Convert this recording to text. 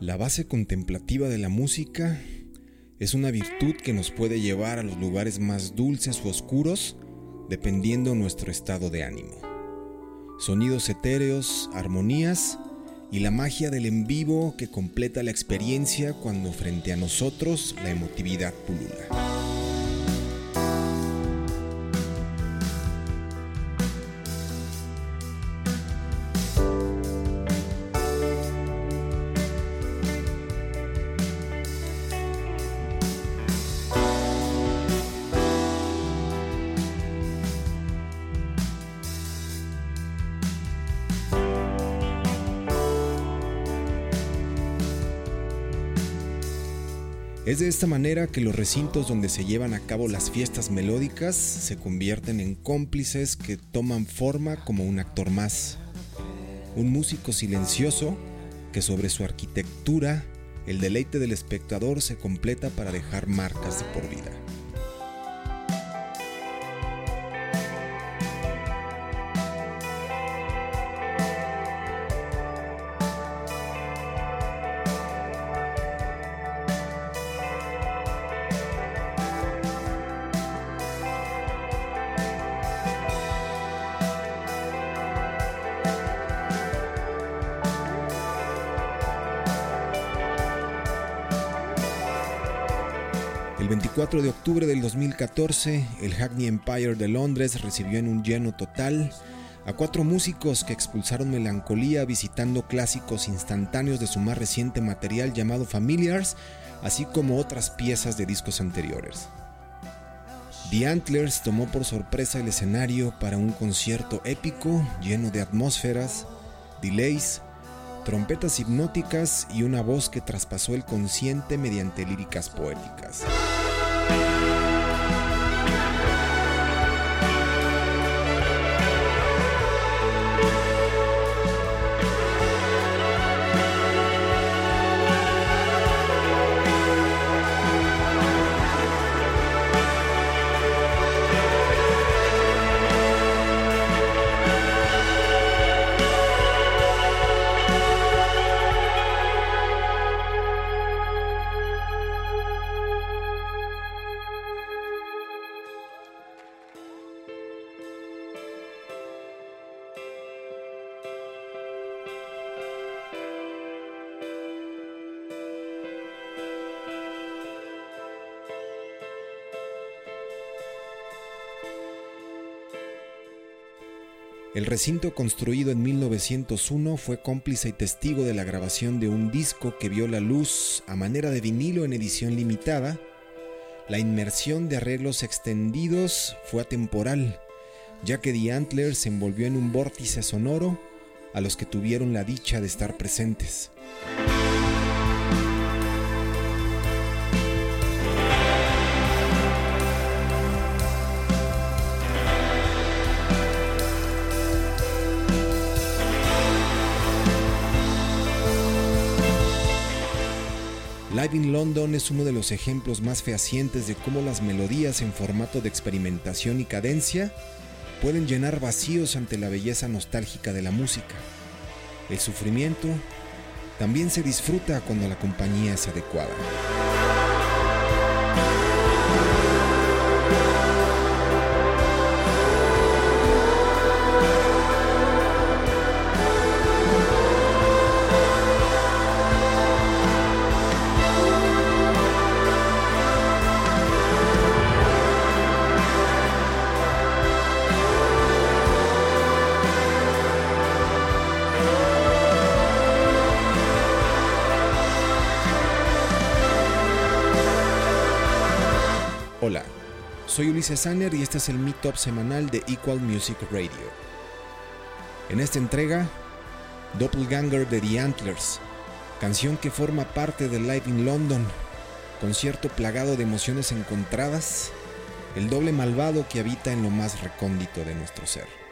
La base contemplativa de la música es una virtud que nos puede llevar a los lugares más dulces u oscuros dependiendo nuestro estado de ánimo. Sonidos etéreos, armonías y la magia del en vivo que completa la experiencia cuando frente a nosotros la emotividad pulula. Es de esta manera que los recintos donde se llevan a cabo las fiestas melódicas se convierten en cómplices que toman forma como un actor más. Un músico silencioso que sobre su arquitectura el deleite del espectador se completa para dejar marcas de por vida. El 24 de octubre del 2014, el Hackney Empire de Londres recibió en un lleno total a cuatro músicos que expulsaron melancolía visitando clásicos instantáneos de su más reciente material llamado Familiars, así como otras piezas de discos anteriores. The Antlers tomó por sorpresa el escenario para un concierto épico lleno de atmósferas, delays, trompetas hipnóticas y una voz que traspasó el consciente mediante líricas poéticas. El recinto construido en 1901 fue cómplice y testigo de la grabación de un disco que vio la luz a manera de vinilo en edición limitada. La inmersión de arreglos extendidos fue atemporal, ya que The Antler se envolvió en un vórtice sonoro a los que tuvieron la dicha de estar presentes. Live in London es uno de los ejemplos más fehacientes de cómo las melodías en formato de experimentación y cadencia pueden llenar vacíos ante la belleza nostálgica de la música. El sufrimiento también se disfruta cuando la compañía es adecuada. Soy Ulises Sanner y este es el Meetup semanal de Equal Music Radio. En esta entrega, Doppelganger de The Antlers, canción que forma parte del Live in London, concierto plagado de emociones encontradas, el doble malvado que habita en lo más recóndito de nuestro ser.